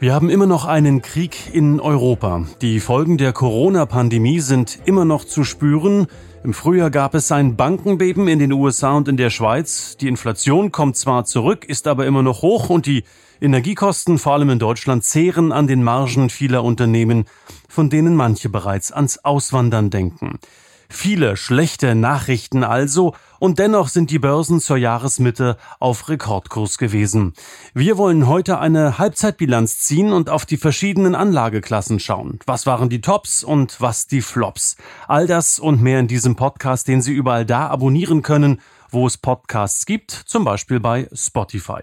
Wir haben immer noch einen Krieg in Europa. Die Folgen der Corona-Pandemie sind immer noch zu spüren. Im Frühjahr gab es ein Bankenbeben in den USA und in der Schweiz. Die Inflation kommt zwar zurück, ist aber immer noch hoch und die Energiekosten, vor allem in Deutschland, zehren an den Margen vieler Unternehmen, von denen manche bereits ans Auswandern denken. Viele schlechte Nachrichten also, und dennoch sind die Börsen zur Jahresmitte auf Rekordkurs gewesen. Wir wollen heute eine Halbzeitbilanz ziehen und auf die verschiedenen Anlageklassen schauen. Was waren die Tops und was die Flops? All das und mehr in diesem Podcast, den Sie überall da abonnieren können, wo es Podcasts gibt, zum Beispiel bei Spotify.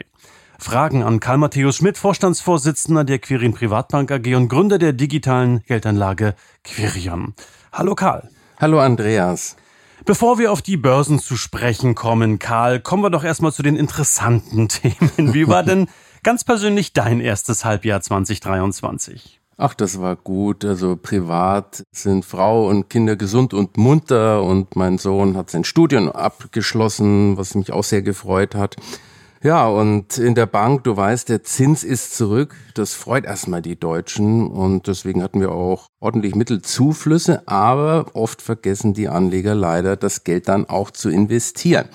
Fragen an Karl Matthäus Schmidt, Vorstandsvorsitzender der Quirin Privatbank AG und Gründer der digitalen Geldanlage Quirion. Hallo Karl. Hallo Andreas. Bevor wir auf die Börsen zu sprechen kommen, Karl, kommen wir doch erstmal zu den interessanten Themen. Wie war denn ganz persönlich dein erstes Halbjahr 2023? Ach, das war gut. Also privat sind Frau und Kinder gesund und munter und mein Sohn hat sein Studium abgeschlossen, was mich auch sehr gefreut hat. Ja, und in der Bank, du weißt, der Zins ist zurück. Das freut erstmal die Deutschen und deswegen hatten wir auch ordentlich Mittelzuflüsse, aber oft vergessen die Anleger leider, das Geld dann auch zu investieren.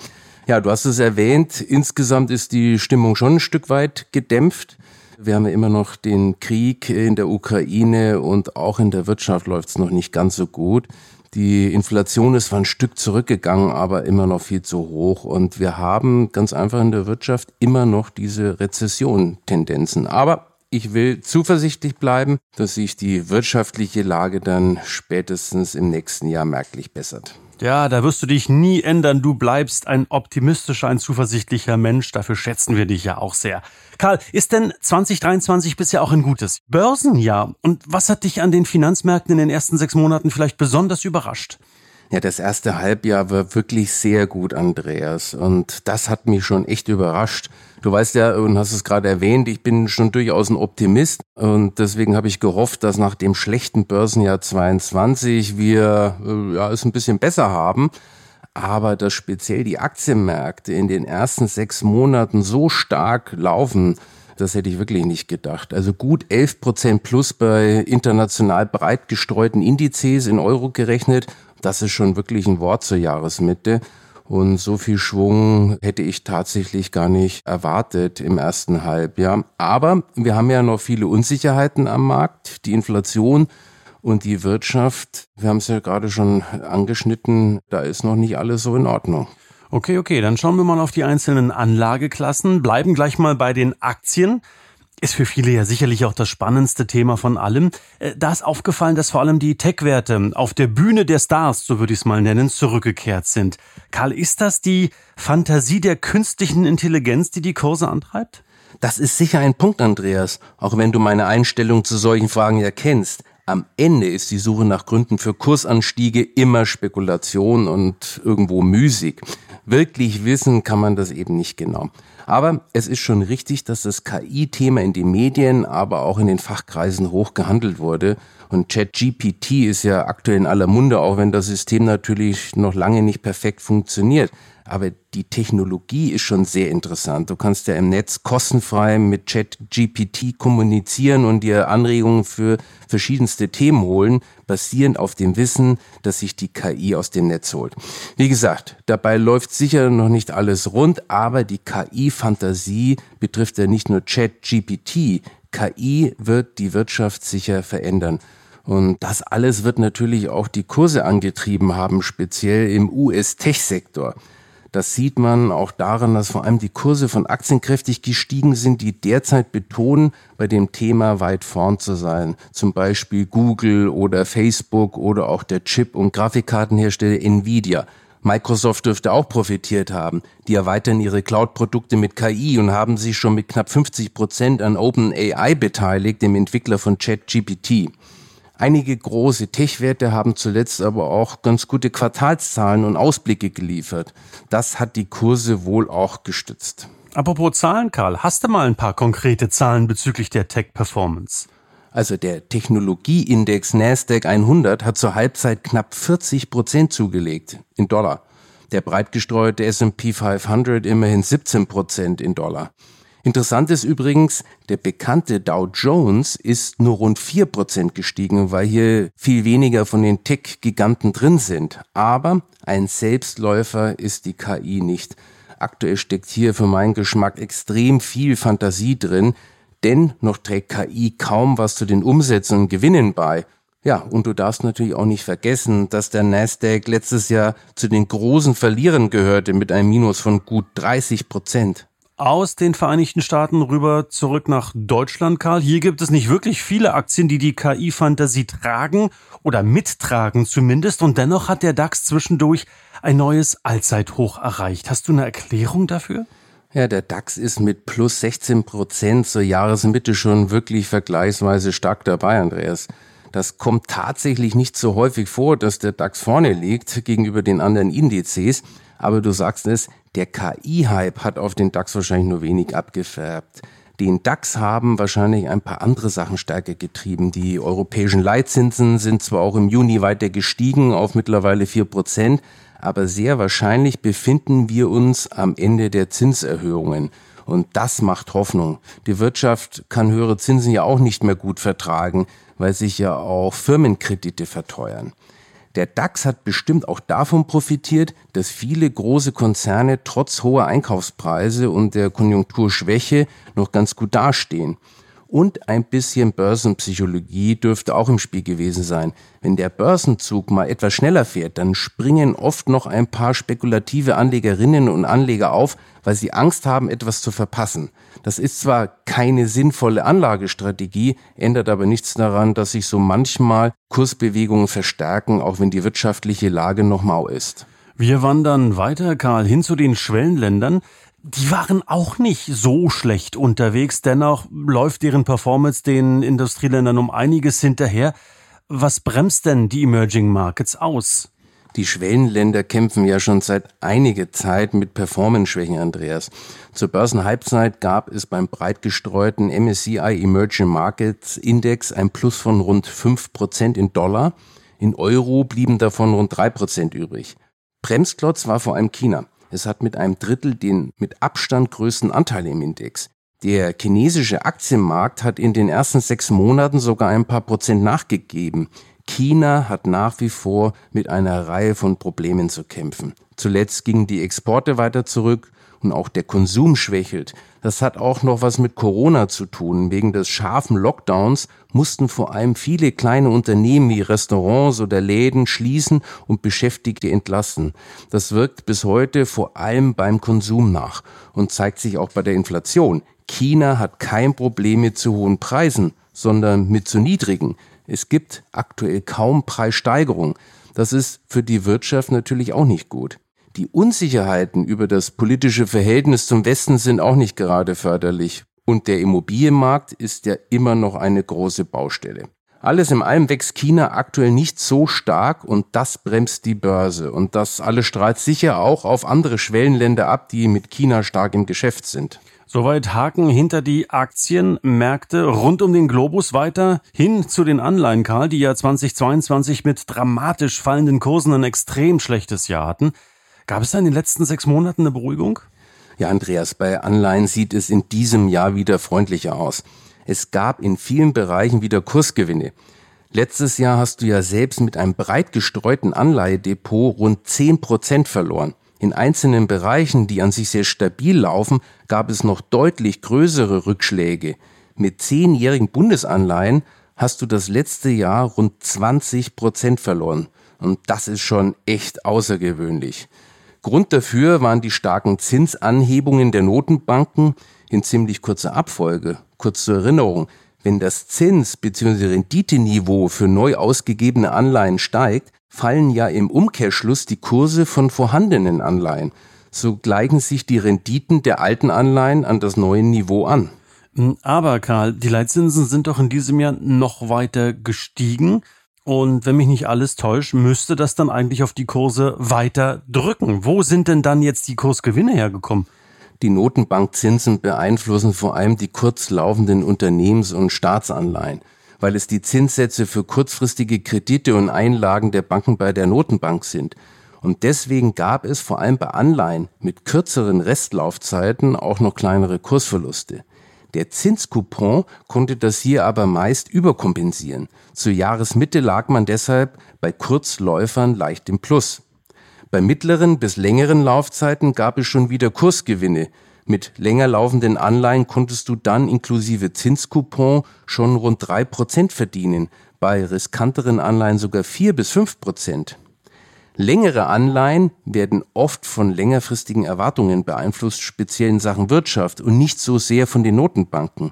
Ja, du hast es erwähnt, insgesamt ist die Stimmung schon ein Stück weit gedämpft. Wir haben ja immer noch den Krieg in der Ukraine und auch in der Wirtschaft läuft es noch nicht ganz so gut. Die Inflation ist zwar ein Stück zurückgegangen, aber immer noch viel zu hoch. Und wir haben ganz einfach in der Wirtschaft immer noch diese Rezession-Tendenzen. Aber ich will zuversichtlich bleiben, dass sich die wirtschaftliche Lage dann spätestens im nächsten Jahr merklich bessert. Ja, da wirst du dich nie ändern. Du bleibst ein optimistischer, ein zuversichtlicher Mensch. Dafür schätzen wir dich ja auch sehr. Karl, ist denn 2023 bisher auch ein gutes Börsenjahr? Und was hat dich an den Finanzmärkten in den ersten sechs Monaten vielleicht besonders überrascht? Ja, das erste Halbjahr war wirklich sehr gut, Andreas. Und das hat mich schon echt überrascht. Du weißt ja und hast es gerade erwähnt, ich bin schon durchaus ein Optimist. Und deswegen habe ich gehofft, dass nach dem schlechten Börsenjahr 22 wir äh, ja, es ein bisschen besser haben. Aber dass speziell die Aktienmärkte in den ersten sechs Monaten so stark laufen, das hätte ich wirklich nicht gedacht. Also gut 11 Prozent plus bei international breit gestreuten Indizes in Euro gerechnet das ist schon wirklich ein Wort zur Jahresmitte. Und so viel Schwung hätte ich tatsächlich gar nicht erwartet im ersten Halbjahr. Aber wir haben ja noch viele Unsicherheiten am Markt. Die Inflation und die Wirtschaft, wir haben es ja gerade schon angeschnitten, da ist noch nicht alles so in Ordnung. Okay, okay, dann schauen wir mal auf die einzelnen Anlageklassen, bleiben gleich mal bei den Aktien. Ist für viele ja sicherlich auch das spannendste Thema von allem. Äh, da ist aufgefallen, dass vor allem die Tech-Werte auf der Bühne der Stars, so würde ich es mal nennen, zurückgekehrt sind. Karl, ist das die Fantasie der künstlichen Intelligenz, die die Kurse antreibt? Das ist sicher ein Punkt, Andreas, auch wenn du meine Einstellung zu solchen Fragen ja kennst. Am Ende ist die Suche nach Gründen für Kursanstiege immer Spekulation und irgendwo Musik. Wirklich wissen kann man das eben nicht genau. Aber es ist schon richtig, dass das KI-Thema in den Medien, aber auch in den Fachkreisen hoch gehandelt wurde. Und ChatGPT ist ja aktuell in aller Munde, auch wenn das System natürlich noch lange nicht perfekt funktioniert. Aber die Technologie ist schon sehr interessant. Du kannst ja im Netz kostenfrei mit ChatGPT kommunizieren und dir Anregungen für verschiedenste Themen holen, basierend auf dem Wissen, dass sich die KI aus dem Netz holt. Wie gesagt, dabei läuft sicher noch nicht alles rund, aber die KI-Fantasie betrifft ja nicht nur ChatGPT. KI wird die Wirtschaft sicher verändern. Und das alles wird natürlich auch die Kurse angetrieben haben, speziell im US-Tech-Sektor. Das sieht man auch daran, dass vor allem die Kurse von Aktien kräftig gestiegen sind, die derzeit betonen, bei dem Thema weit vorn zu sein. Zum Beispiel Google oder Facebook oder auch der Chip- und Grafikkartenhersteller Nvidia. Microsoft dürfte auch profitiert haben. Die erweitern ihre Cloud-Produkte mit KI und haben sich schon mit knapp 50 Prozent an OpenAI beteiligt, dem Entwickler von ChatGPT. Einige große Tech-Werte haben zuletzt aber auch ganz gute Quartalszahlen und Ausblicke geliefert. Das hat die Kurse wohl auch gestützt. Apropos Zahlen, Karl, hast du mal ein paar konkrete Zahlen bezüglich der Tech-Performance? Also der Technologieindex Nasdaq 100 hat zur Halbzeit knapp 40 Prozent zugelegt in Dollar. Der breit gestreute S&P 500 immerhin 17 Prozent in Dollar. Interessant ist übrigens, der bekannte Dow Jones ist nur rund 4 Prozent gestiegen, weil hier viel weniger von den Tech-Giganten drin sind. Aber ein Selbstläufer ist die KI nicht. Aktuell steckt hier für meinen Geschmack extrem viel Fantasie drin, denn noch trägt KI kaum was zu den Umsätzen und Gewinnen bei. Ja, und du darfst natürlich auch nicht vergessen, dass der Nasdaq letztes Jahr zu den großen Verlierern gehörte mit einem Minus von gut 30 Prozent. Aus den Vereinigten Staaten rüber zurück nach Deutschland, Karl. Hier gibt es nicht wirklich viele Aktien, die die KI-Fantasie tragen oder mittragen zumindest. Und dennoch hat der DAX zwischendurch ein neues Allzeithoch erreicht. Hast du eine Erklärung dafür? Ja, der DAX ist mit plus 16 Prozent zur Jahresmitte schon wirklich vergleichsweise stark dabei, Andreas. Das kommt tatsächlich nicht so häufig vor, dass der DAX vorne liegt gegenüber den anderen Indizes. Aber du sagst es, der KI-Hype hat auf den DAX wahrscheinlich nur wenig abgefärbt. Den DAX haben wahrscheinlich ein paar andere Sachen stärker getrieben. Die europäischen Leitzinsen sind zwar auch im Juni weiter gestiegen auf mittlerweile vier Prozent, aber sehr wahrscheinlich befinden wir uns am Ende der Zinserhöhungen. Und das macht Hoffnung. Die Wirtschaft kann höhere Zinsen ja auch nicht mehr gut vertragen, weil sich ja auch Firmenkredite verteuern. Der DAX hat bestimmt auch davon profitiert, dass viele große Konzerne trotz hoher Einkaufspreise und der Konjunkturschwäche noch ganz gut dastehen. Und ein bisschen Börsenpsychologie dürfte auch im Spiel gewesen sein. Wenn der Börsenzug mal etwas schneller fährt, dann springen oft noch ein paar spekulative Anlegerinnen und Anleger auf, weil sie Angst haben, etwas zu verpassen. Das ist zwar keine sinnvolle Anlagestrategie, ändert aber nichts daran, dass sich so manchmal Kursbewegungen verstärken, auch wenn die wirtschaftliche Lage noch mau ist. Wir wandern weiter, Karl, hin zu den Schwellenländern die waren auch nicht so schlecht unterwegs. Dennoch läuft deren Performance den Industrieländern um einiges hinterher. Was bremst denn die Emerging Markets aus? Die Schwellenländer kämpfen ja schon seit einiger Zeit mit Performance-Schwächen, Andreas. Zur Börsenhalbzeit gab es beim breit gestreuten MSCI Emerging Markets Index ein Plus von rund 5% in Dollar. In Euro blieben davon rund 3% übrig. Bremsklotz war vor allem China. Es hat mit einem Drittel den mit Abstand größten Anteil im Index. Der chinesische Aktienmarkt hat in den ersten sechs Monaten sogar ein paar Prozent nachgegeben. China hat nach wie vor mit einer Reihe von Problemen zu kämpfen. Zuletzt gingen die Exporte weiter zurück und auch der Konsum schwächelt. Das hat auch noch was mit Corona zu tun. Wegen des scharfen Lockdowns mussten vor allem viele kleine Unternehmen wie Restaurants oder Läden schließen und Beschäftigte entlassen. Das wirkt bis heute vor allem beim Konsum nach und zeigt sich auch bei der Inflation. China hat kein Problem mit zu hohen Preisen, sondern mit zu niedrigen. Es gibt aktuell kaum Preissteigerung. Das ist für die Wirtschaft natürlich auch nicht gut. Die Unsicherheiten über das politische Verhältnis zum Westen sind auch nicht gerade förderlich. Und der Immobilienmarkt ist ja immer noch eine große Baustelle. Alles in allem wächst China aktuell nicht so stark und das bremst die Börse. Und das alles strahlt sicher auch auf andere Schwellenländer ab, die mit China stark im Geschäft sind. Soweit Haken hinter die Aktienmärkte rund um den Globus weiter hin zu den Anleihen, Karl, die ja 2022 mit dramatisch fallenden Kursen ein extrem schlechtes Jahr hatten. Gab es da in den letzten sechs Monaten eine Beruhigung? Ja, Andreas, bei Anleihen sieht es in diesem Jahr wieder freundlicher aus. Es gab in vielen Bereichen wieder Kursgewinne. Letztes Jahr hast du ja selbst mit einem breit gestreuten Anleihedepot rund zehn Prozent verloren. In einzelnen Bereichen, die an sich sehr stabil laufen, gab es noch deutlich größere Rückschläge. Mit zehnjährigen Bundesanleihen hast du das letzte Jahr rund 20 Prozent verloren. Und das ist schon echt außergewöhnlich. Grund dafür waren die starken Zinsanhebungen der Notenbanken in ziemlich kurzer Abfolge. Kurz zur Erinnerung, wenn das Zins- bzw. Renditeniveau für neu ausgegebene Anleihen steigt, fallen ja im Umkehrschluss die Kurse von vorhandenen Anleihen. So gleichen sich die Renditen der alten Anleihen an das neue Niveau an. Aber Karl, die Leitzinsen sind doch in diesem Jahr noch weiter gestiegen. Und wenn mich nicht alles täuscht, müsste das dann eigentlich auf die Kurse weiter drücken. Wo sind denn dann jetzt die Kursgewinne hergekommen? Die Notenbankzinsen beeinflussen vor allem die kurzlaufenden Unternehmens- und Staatsanleihen, weil es die Zinssätze für kurzfristige Kredite und Einlagen der Banken bei der Notenbank sind. Und deswegen gab es vor allem bei Anleihen mit kürzeren Restlaufzeiten auch noch kleinere Kursverluste. Der Zinscoupon konnte das hier aber meist überkompensieren. Zur Jahresmitte lag man deshalb bei Kurzläufern leicht im Plus. Bei mittleren bis längeren Laufzeiten gab es schon wieder Kursgewinne. Mit länger laufenden Anleihen konntest du dann inklusive Zinscoupon schon rund drei Prozent verdienen, bei riskanteren Anleihen sogar vier bis fünf Prozent. Längere Anleihen werden oft von längerfristigen Erwartungen beeinflusst, speziell in Sachen Wirtschaft und nicht so sehr von den Notenbanken.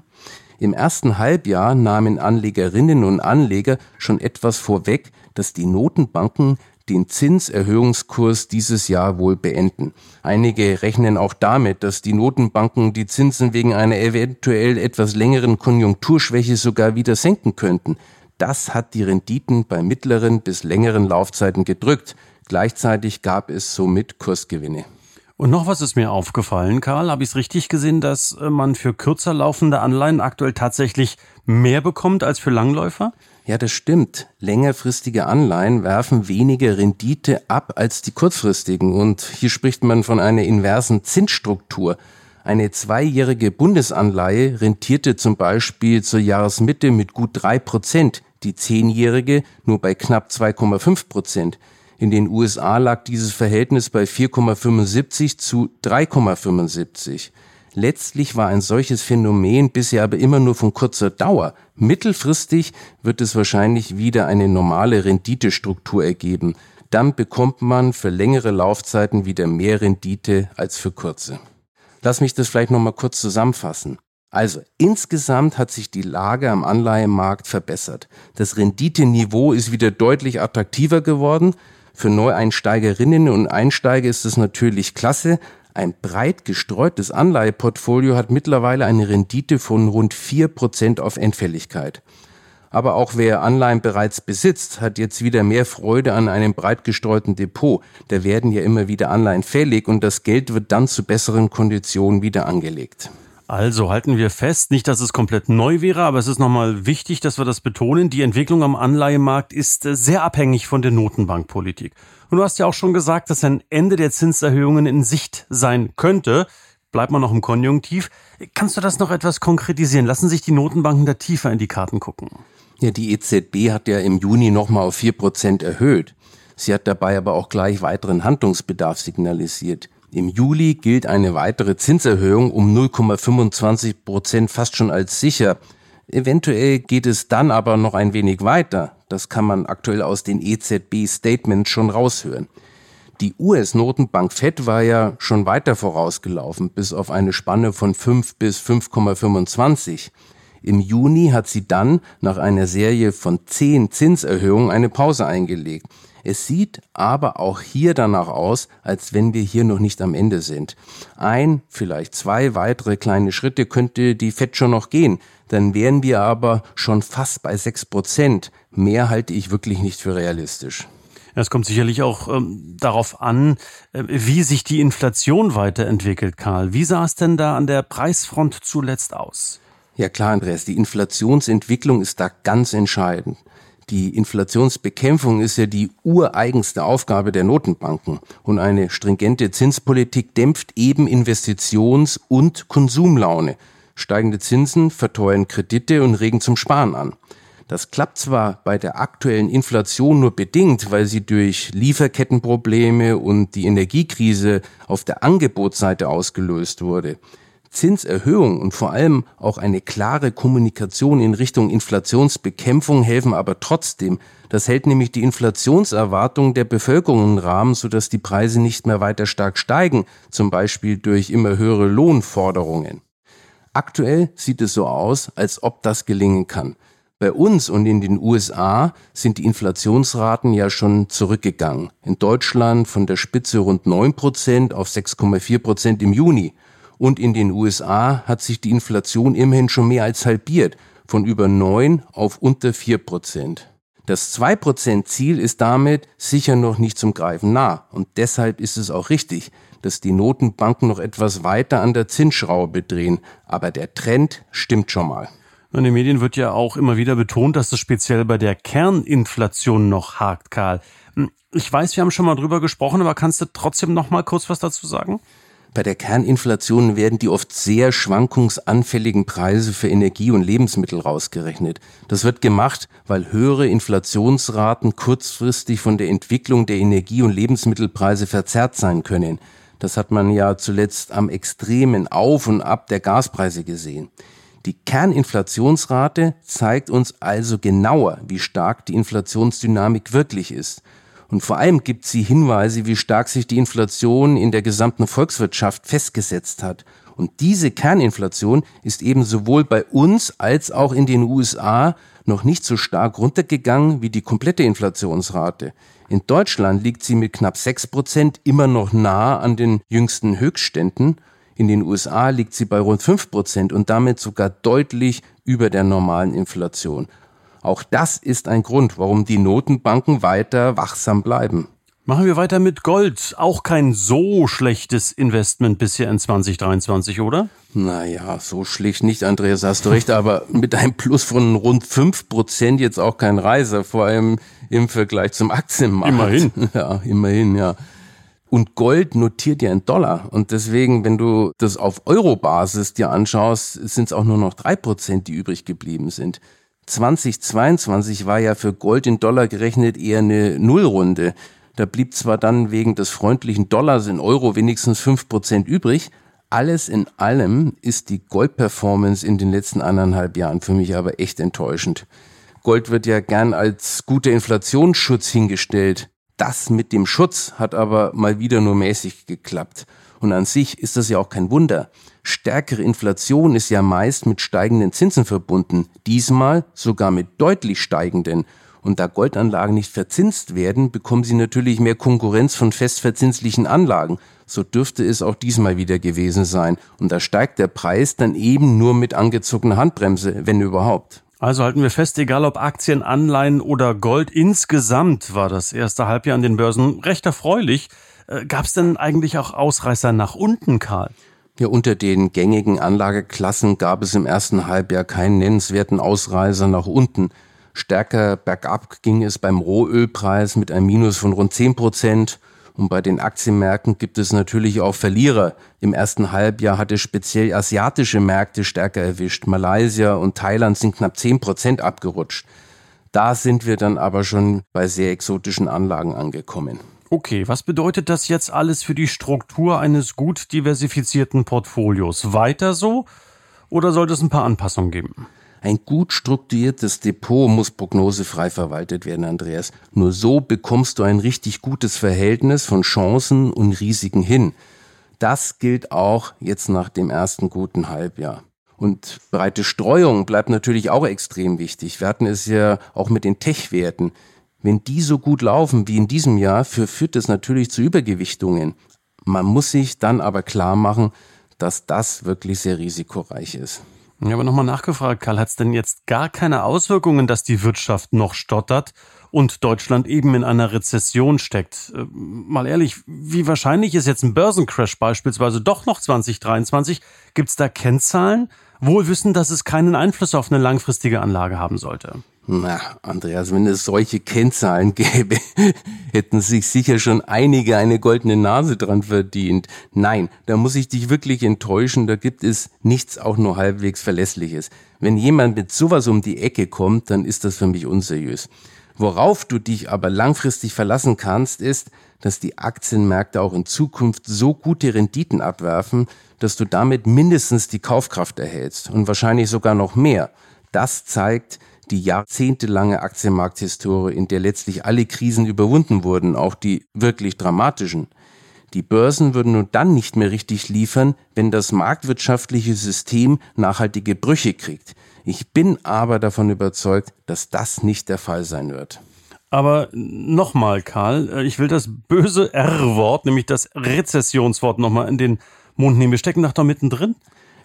Im ersten Halbjahr nahmen Anlegerinnen und Anleger schon etwas vorweg, dass die Notenbanken den Zinserhöhungskurs dieses Jahr wohl beenden. Einige rechnen auch damit, dass die Notenbanken die Zinsen wegen einer eventuell etwas längeren Konjunkturschwäche sogar wieder senken könnten. Das hat die Renditen bei mittleren bis längeren Laufzeiten gedrückt. Gleichzeitig gab es somit Kursgewinne. Und noch was ist mir aufgefallen, Karl, habe ich es richtig gesehen, dass äh, man für kürzer laufende Anleihen aktuell tatsächlich mehr bekommt als für Langläufer? Ja, das stimmt. Längerfristige Anleihen werfen weniger Rendite ab als die kurzfristigen. Und hier spricht man von einer inversen Zinsstruktur. Eine zweijährige Bundesanleihe rentierte zum Beispiel zur Jahresmitte mit gut drei Prozent, die zehnjährige nur bei knapp 2,5 Prozent. In den USA lag dieses Verhältnis bei 4,75 zu 3,75. Letztlich war ein solches Phänomen bisher aber immer nur von kurzer Dauer. Mittelfristig wird es wahrscheinlich wieder eine normale Renditestruktur ergeben. Dann bekommt man für längere Laufzeiten wieder mehr Rendite als für kurze. Lass mich das vielleicht nochmal kurz zusammenfassen. Also insgesamt hat sich die Lage am Anleihemarkt verbessert. Das Renditeniveau ist wieder deutlich attraktiver geworden. Für Neueinsteigerinnen und Einsteiger ist es natürlich klasse. Ein breit gestreutes Anleiheportfolio hat mittlerweile eine Rendite von rund vier Prozent auf Endfälligkeit. Aber auch wer Anleihen bereits besitzt, hat jetzt wieder mehr Freude an einem breit gestreuten Depot. Da werden ja immer wieder Anleihen fällig und das Geld wird dann zu besseren Konditionen wieder angelegt. Also halten wir fest, nicht, dass es komplett neu wäre, aber es ist nochmal wichtig, dass wir das betonen. Die Entwicklung am Anleihemarkt ist äh, sehr abhängig von der Notenbankpolitik. Und du hast ja auch schon gesagt, dass ein Ende der Zinserhöhungen in Sicht sein könnte. Bleibt man noch im Konjunktiv. Kannst du das noch etwas konkretisieren? Lassen sich die Notenbanken da tiefer in die Karten gucken? Ja, die EZB hat ja im Juni nochmal auf vier Prozent erhöht. Sie hat dabei aber auch gleich weiteren Handlungsbedarf signalisiert. Im Juli gilt eine weitere Zinserhöhung um 0,25 Prozent fast schon als sicher. Eventuell geht es dann aber noch ein wenig weiter. Das kann man aktuell aus den EZB-Statements schon raushören. Die US-Notenbank Fed war ja schon weiter vorausgelaufen, bis auf eine Spanne von 5 bis 5,25. Im Juni hat sie dann nach einer Serie von 10 Zinserhöhungen eine Pause eingelegt. Es sieht aber auch hier danach aus, als wenn wir hier noch nicht am Ende sind. Ein, vielleicht zwei weitere kleine Schritte könnte die FED schon noch gehen. Dann wären wir aber schon fast bei sechs Prozent. Mehr halte ich wirklich nicht für realistisch. Es kommt sicherlich auch ähm, darauf an, äh, wie sich die Inflation weiterentwickelt, Karl. Wie sah es denn da an der Preisfront zuletzt aus? Ja klar, Andreas, die Inflationsentwicklung ist da ganz entscheidend. Die Inflationsbekämpfung ist ja die ureigenste Aufgabe der Notenbanken und eine stringente Zinspolitik dämpft eben Investitions- und Konsumlaune. Steigende Zinsen verteuern Kredite und regen zum Sparen an. Das klappt zwar bei der aktuellen Inflation nur bedingt, weil sie durch Lieferkettenprobleme und die Energiekrise auf der Angebotsseite ausgelöst wurde. Zinserhöhung und vor allem auch eine klare Kommunikation in Richtung Inflationsbekämpfung helfen aber trotzdem. Das hält nämlich die Inflationserwartung der Bevölkerung im Rahmen, sodass die Preise nicht mehr weiter stark steigen, zum Beispiel durch immer höhere Lohnforderungen. Aktuell sieht es so aus, als ob das gelingen kann. Bei uns und in den USA sind die Inflationsraten ja schon zurückgegangen. In Deutschland von der Spitze rund 9 Prozent auf 6,4 Prozent im Juni. Und in den USA hat sich die Inflation immerhin schon mehr als halbiert, von über 9 auf unter 4 Prozent. Das 2%-Ziel ist damit sicher noch nicht zum Greifen nah. Und deshalb ist es auch richtig, dass die Notenbanken noch etwas weiter an der Zinsschraube drehen. Aber der Trend stimmt schon mal. In den Medien wird ja auch immer wieder betont, dass es speziell bei der Kerninflation noch hakt, Karl. Hm, ich weiß, wir haben schon mal drüber gesprochen, aber kannst du trotzdem noch mal kurz was dazu sagen? Bei der Kerninflation werden die oft sehr schwankungsanfälligen Preise für Energie und Lebensmittel rausgerechnet. Das wird gemacht, weil höhere Inflationsraten kurzfristig von der Entwicklung der Energie- und Lebensmittelpreise verzerrt sein können. Das hat man ja zuletzt am extremen Auf und Ab der Gaspreise gesehen. Die Kerninflationsrate zeigt uns also genauer, wie stark die Inflationsdynamik wirklich ist. Und vor allem gibt sie Hinweise, wie stark sich die Inflation in der gesamten Volkswirtschaft festgesetzt hat. Und diese Kerninflation ist eben sowohl bei uns als auch in den USA noch nicht so stark runtergegangen wie die komplette Inflationsrate. In Deutschland liegt sie mit knapp sechs Prozent immer noch nah an den jüngsten Höchstständen in den USA liegt sie bei rund 5 Prozent und damit sogar deutlich über der normalen Inflation. Auch das ist ein Grund, warum die Notenbanken weiter wachsam bleiben. Machen wir weiter mit Gold. Auch kein so schlechtes Investment bisher in 2023, oder? Naja, so schlecht nicht, Andreas, hast du recht, aber mit einem Plus von rund 5 Prozent jetzt auch kein Reiser, vor allem im Vergleich zum Aktienmarkt. Immerhin. Ja, immerhin, ja. Und Gold notiert ja in Dollar. Und deswegen, wenn du das auf Euro-Basis dir anschaust, sind es auch nur noch drei Prozent, die übrig geblieben sind. 2022 war ja für Gold in Dollar gerechnet eher eine Nullrunde. Da blieb zwar dann wegen des freundlichen Dollars in Euro wenigstens fünf Prozent übrig. Alles in allem ist die Goldperformance in den letzten anderthalb Jahren für mich aber echt enttäuschend. Gold wird ja gern als guter Inflationsschutz hingestellt. Das mit dem Schutz hat aber mal wieder nur mäßig geklappt. Und an sich ist das ja auch kein Wunder. Stärkere Inflation ist ja meist mit steigenden Zinsen verbunden, diesmal sogar mit deutlich steigenden. Und da Goldanlagen nicht verzinst werden, bekommen sie natürlich mehr Konkurrenz von festverzinslichen Anlagen. So dürfte es auch diesmal wieder gewesen sein. Und da steigt der Preis dann eben nur mit angezogener Handbremse, wenn überhaupt. Also halten wir fest, egal ob Aktien, Anleihen oder Gold, insgesamt war das erste Halbjahr an den Börsen recht erfreulich. Äh, Gab es denn eigentlich auch Ausreißer nach unten, Karl? Ja, unter den gängigen Anlageklassen gab es im ersten Halbjahr keinen nennenswerten Ausreißer nach unten. Stärker bergab ging es beim Rohölpreis mit einem Minus von rund 10 Prozent und bei den Aktienmärkten gibt es natürlich auch Verlierer. Im ersten Halbjahr hat es speziell asiatische Märkte stärker erwischt. Malaysia und Thailand sind knapp 10 Prozent abgerutscht. Da sind wir dann aber schon bei sehr exotischen Anlagen angekommen. Okay, was bedeutet das jetzt alles für die Struktur eines gut diversifizierten Portfolios? Weiter so? Oder sollte es ein paar Anpassungen geben? Ein gut strukturiertes Depot muss prognosefrei verwaltet werden, Andreas. Nur so bekommst du ein richtig gutes Verhältnis von Chancen und Risiken hin. Das gilt auch jetzt nach dem ersten guten Halbjahr. Und breite Streuung bleibt natürlich auch extrem wichtig. Wir hatten es ja auch mit den Tech-Werten. Wenn die so gut laufen wie in diesem Jahr, führt es natürlich zu Übergewichtungen. Man muss sich dann aber klar machen, dass das wirklich sehr risikoreich ist. Ja, aber nochmal nachgefragt, Karl, hat es denn jetzt gar keine Auswirkungen, dass die Wirtschaft noch stottert und Deutschland eben in einer Rezession steckt? Äh, mal ehrlich, wie wahrscheinlich ist jetzt ein Börsencrash beispielsweise doch noch 2023? Gibt es da Kennzahlen? Wohl wissen, dass es keinen Einfluss auf eine langfristige Anlage haben sollte. Na, Andreas, wenn es solche Kennzahlen gäbe, hätten sich sicher schon einige eine goldene Nase dran verdient. Nein, da muss ich dich wirklich enttäuschen, da gibt es nichts auch nur halbwegs Verlässliches. Wenn jemand mit sowas um die Ecke kommt, dann ist das für mich unseriös. Worauf du dich aber langfristig verlassen kannst, ist, dass die Aktienmärkte auch in Zukunft so gute Renditen abwerfen, dass du damit mindestens die Kaufkraft erhältst und wahrscheinlich sogar noch mehr. Das zeigt, die jahrzehntelange Aktienmarkthistorie, in der letztlich alle Krisen überwunden wurden, auch die wirklich dramatischen. Die Börsen würden nur dann nicht mehr richtig liefern, wenn das marktwirtschaftliche System nachhaltige Brüche kriegt. Ich bin aber davon überzeugt, dass das nicht der Fall sein wird. Aber nochmal, Karl, äh, ich will das böse R-Wort, nämlich das Rezessionswort nochmal in den Mund nehmen. Wir stecken doch da mittendrin.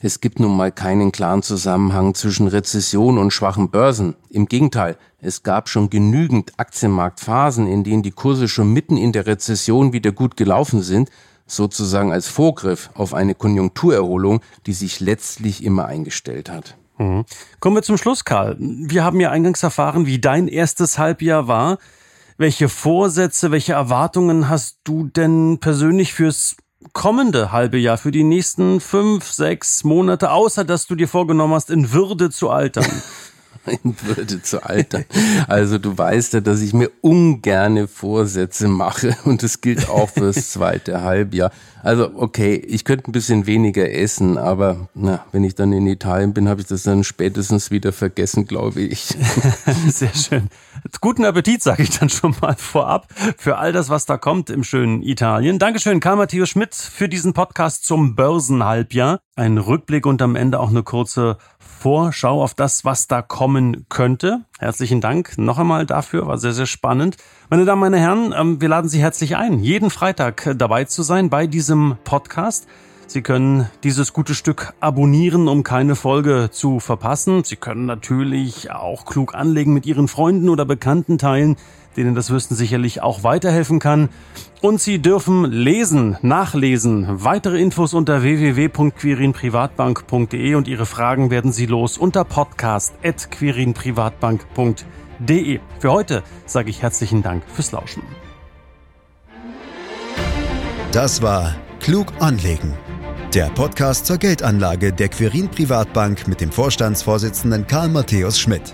Es gibt nun mal keinen klaren Zusammenhang zwischen Rezession und schwachen Börsen. Im Gegenteil, es gab schon genügend Aktienmarktphasen, in denen die Kurse schon mitten in der Rezession wieder gut gelaufen sind, sozusagen als Vorgriff auf eine Konjunkturerholung, die sich letztlich immer eingestellt hat. Mhm. Kommen wir zum Schluss, Karl. Wir haben ja eingangs erfahren, wie dein erstes Halbjahr war. Welche Vorsätze, welche Erwartungen hast du denn persönlich fürs kommende halbe Jahr, für die nächsten fünf, sechs Monate, außer dass du dir vorgenommen hast, in Würde zu altern? in Würde zu altern. Also du weißt ja, dass ich mir ungerne Vorsätze mache und das gilt auch fürs zweite Halbjahr. Also okay, ich könnte ein bisschen weniger essen, aber na, wenn ich dann in Italien bin, habe ich das dann spätestens wieder vergessen, glaube ich. Sehr schön. Guten Appetit, sage ich dann schon mal vorab, für all das, was da kommt im schönen Italien. Dankeschön, Karl Matthias Schmidt, für diesen Podcast zum Börsenhalbjahr. Ein Rückblick und am Ende auch eine kurze Vorschau auf das, was da kommen könnte. Herzlichen Dank noch einmal dafür, war sehr, sehr spannend. Meine Damen, meine Herren, ähm, wir laden Sie herzlich ein, jeden Freitag äh, dabei zu sein bei diesem Podcast. Sie können dieses gute Stück abonnieren, um keine Folge zu verpassen. Sie können natürlich auch klug anlegen mit Ihren Freunden oder Bekannten teilen denen das Wissen sicherlich auch weiterhelfen kann. Und Sie dürfen lesen, nachlesen. Weitere Infos unter www.quirinprivatbank.de und Ihre Fragen werden Sie los unter podcast.quirinprivatbank.de. Für heute sage ich herzlichen Dank fürs Lauschen. Das war Klug anlegen. Der Podcast zur Geldanlage der Quirin Privatbank mit dem Vorstandsvorsitzenden Karl Matthäus Schmidt.